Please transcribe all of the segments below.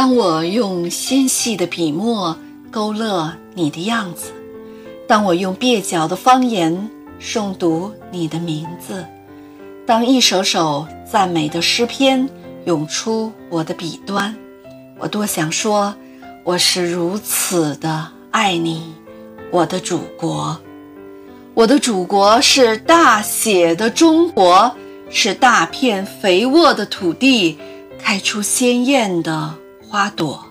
当我用纤细的笔墨勾勒你的样子，当我用蹩脚的方言诵读你的名字，当一首首赞美的诗篇涌出我的笔端，我多想说，我是如此的爱你，我的祖国。我的祖国是大写的中国，是大片肥沃的土地，开出鲜艳的花朵。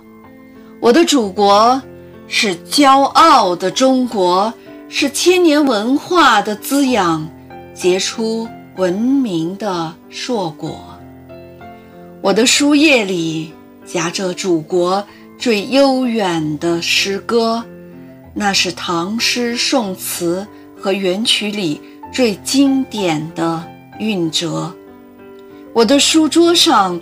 我的祖国是骄傲的中国，是千年文化的滋养，结出文明的硕果。我的书页里夹着祖国最悠远的诗歌，那是唐诗宋词。和元曲里最经典的韵折，我的书桌上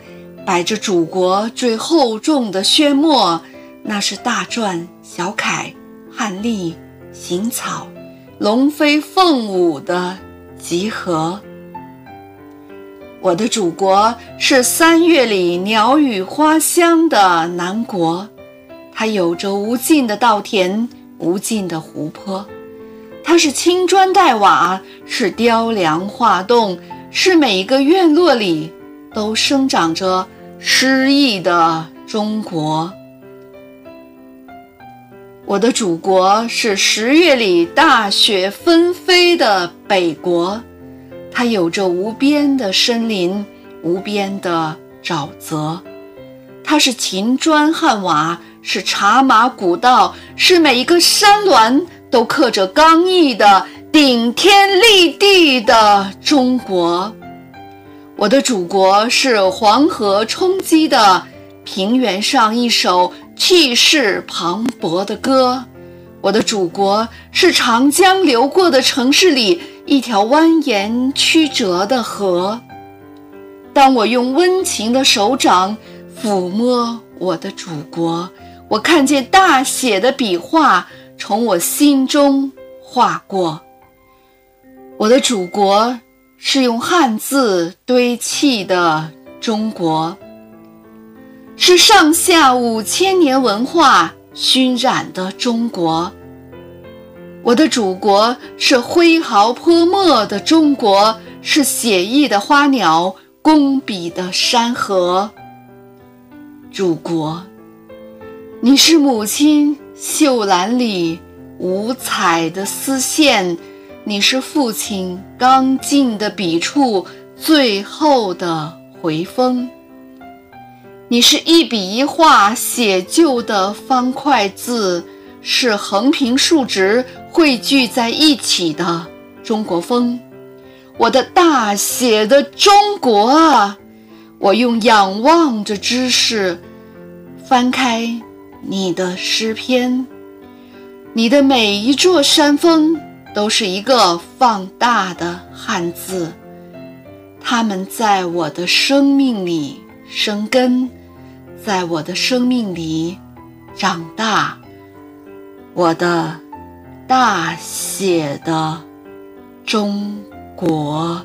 摆着祖国最厚重的宣墨，那是大篆、小楷、汉隶、行草、龙飞凤舞的集合。我的祖国是三月里鸟语花香的南国，它有着无尽的稻田，无尽的湖泊。它是青砖黛瓦，是雕梁画栋，是每一个院落里都生长着诗意的中国。我的祖国是十月里大雪纷飞的北国，它有着无边的森林，无边的沼泽。它是秦砖汉瓦，是茶马古道，是每一个山峦。都刻着刚毅的顶天立地的中国，我的祖国是黄河冲击的平原上一首气势磅礴的歌，我的祖国是长江流过的城市里一条蜿蜒曲折的河。当我用温情的手掌抚摸我的祖国，我看见大写的笔画。从我心中划过，我的祖国是用汉字堆砌的中国，是上下五千年文化熏染的中国。我的祖国是挥毫泼墨的中国，是写意的花鸟，工笔的山河。祖国，你是母亲。绣篮里五彩的丝线，你是父亲刚劲的笔触，最后的回风。你是一笔一画写就的方块字，是横平竖直汇聚在一起的中国风。我的大写的中国啊，我用仰望着知识翻开。你的诗篇，你的每一座山峰都是一个放大的汉字，它们在我的生命里生根，在我的生命里长大。我的大写的中国。